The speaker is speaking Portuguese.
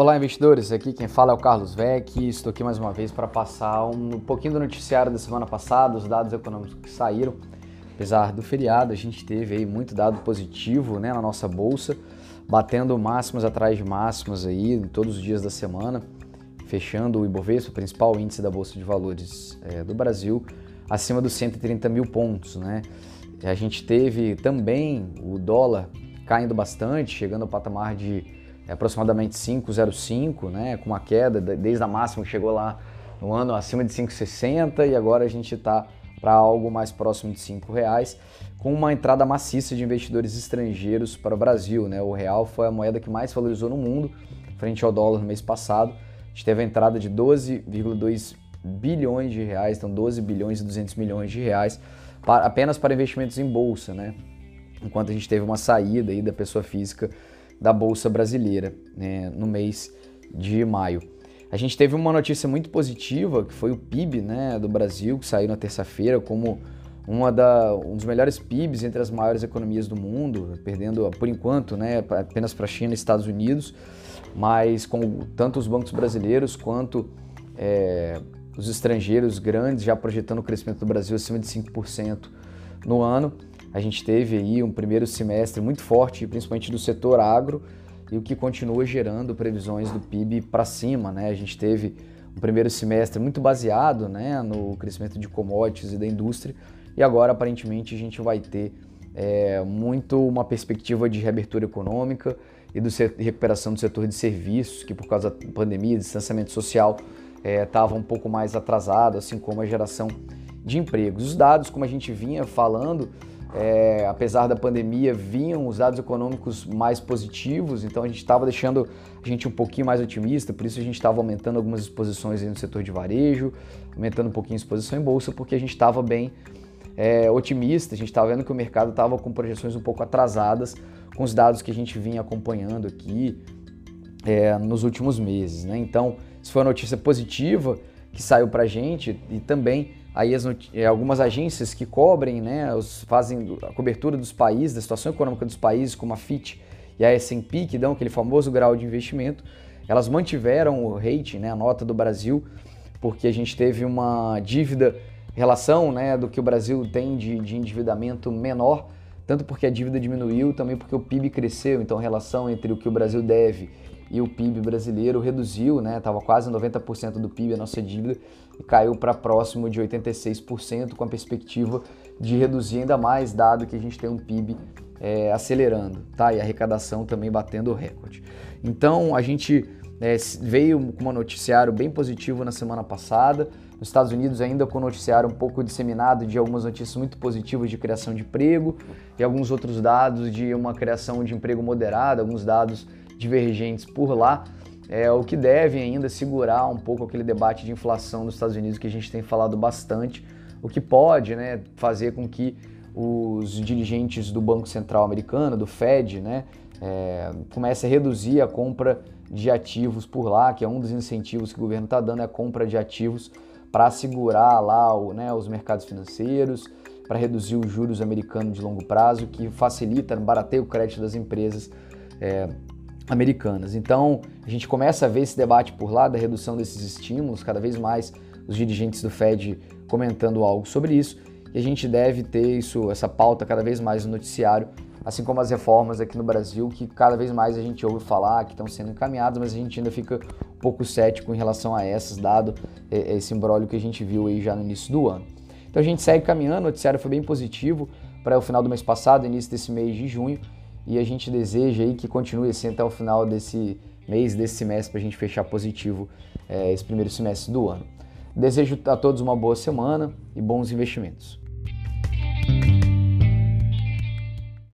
Olá, investidores. Aqui quem fala é o Carlos Vec. Estou aqui mais uma vez para passar um pouquinho do noticiário da semana passada, os dados econômicos que saíram. Apesar do feriado, a gente teve aí muito dado positivo né, na nossa bolsa, batendo máximas atrás de máximas aí todos os dias da semana, fechando o Ibovespa, o principal índice da Bolsa de Valores é, do Brasil, acima dos 130 mil pontos. Né? A gente teve também o dólar caindo bastante, chegando ao patamar de é aproximadamente 5,05, né, com uma queda desde a máxima que chegou lá no ano acima de 5,60 e agora a gente está para algo mais próximo de R$ reais, com uma entrada maciça de investidores estrangeiros para o Brasil. Né? O real foi a moeda que mais valorizou no mundo, frente ao dólar no mês passado. A gente teve a entrada de 12,2 bilhões de reais, então 12 bilhões e 200 milhões de reais, para, apenas para investimentos em bolsa, né? enquanto a gente teve uma saída aí da pessoa física da Bolsa Brasileira né, no mês de maio. A gente teve uma notícia muito positiva, que foi o PIB né, do Brasil, que saiu na terça-feira como uma da, um dos melhores PIBs entre as maiores economias do mundo, perdendo por enquanto né, apenas para a China e Estados Unidos, mas com tanto os bancos brasileiros quanto é, os estrangeiros grandes já projetando o crescimento do Brasil acima de 5% no ano. A gente teve aí um primeiro semestre muito forte, principalmente do setor agro, e o que continua gerando previsões do PIB para cima. Né? A gente teve um primeiro semestre muito baseado né, no crescimento de commodities e da indústria, e agora aparentemente a gente vai ter é, muito uma perspectiva de reabertura econômica e do recuperação do setor de serviços, que por causa da pandemia, distanciamento social, estava é, um pouco mais atrasado, assim como a geração de empregos. Os dados, como a gente vinha falando, é, apesar da pandemia, vinham os dados econômicos mais positivos, então a gente estava deixando a gente um pouquinho mais otimista, por isso a gente estava aumentando algumas exposições no setor de varejo, aumentando um pouquinho a exposição em bolsa, porque a gente estava bem é, otimista, a gente estava vendo que o mercado estava com projeções um pouco atrasadas com os dados que a gente vinha acompanhando aqui é, nos últimos meses. Né? Então, isso foi uma notícia positiva que saiu para a gente e também aí as, eh, algumas agências que cobrem, né, os, fazem a cobertura dos países, da situação econômica dos países, como a FIT e a S&P, que dão aquele famoso grau de investimento, elas mantiveram o rating, né, a nota do Brasil, porque a gente teve uma dívida, relação né, do que o Brasil tem de, de endividamento menor, tanto porque a dívida diminuiu, também porque o PIB cresceu, então a relação entre o que o Brasil deve e o PIB brasileiro reduziu, né? Tava quase 90% do PIB a nossa dívida e caiu para próximo de 86%, com a perspectiva de reduzir ainda mais, dado que a gente tem um PIB é, acelerando, tá? E a arrecadação também batendo o recorde. Então a gente é, veio com um noticiário bem positivo na semana passada. Nos Estados Unidos, ainda com um noticiário um pouco disseminado de algumas notícias muito positivas de criação de emprego e alguns outros dados de uma criação de emprego moderada, alguns dados divergentes por lá, é o que deve ainda segurar um pouco aquele debate de inflação dos Estados Unidos que a gente tem falado bastante, o que pode né, fazer com que os dirigentes do Banco Central americano, do Fed, né, é, comecem a reduzir a compra de ativos por lá, que é um dos incentivos que o governo está dando, é a compra de ativos para segurar lá o, né, os mercados financeiros, para reduzir os juros americanos de longo prazo, que facilita, barateia o crédito das empresas é, americanas. Então, a gente começa a ver esse debate por lá da redução desses estímulos, cada vez mais os dirigentes do Fed comentando algo sobre isso, e a gente deve ter isso, essa pauta cada vez mais no noticiário, assim como as reformas aqui no Brasil, que cada vez mais a gente ouve falar que estão sendo encaminhadas, mas a gente ainda fica um pouco cético em relação a essas, dado esse imbróglio que a gente viu aí já no início do ano. Então a gente segue caminhando, o noticiário foi bem positivo para o final do mês passado, início desse mês de junho, e a gente deseja aí que continue assim até o final desse mês, desse semestre, para a gente fechar positivo é, esse primeiro semestre do ano. Desejo a todos uma boa semana e bons investimentos.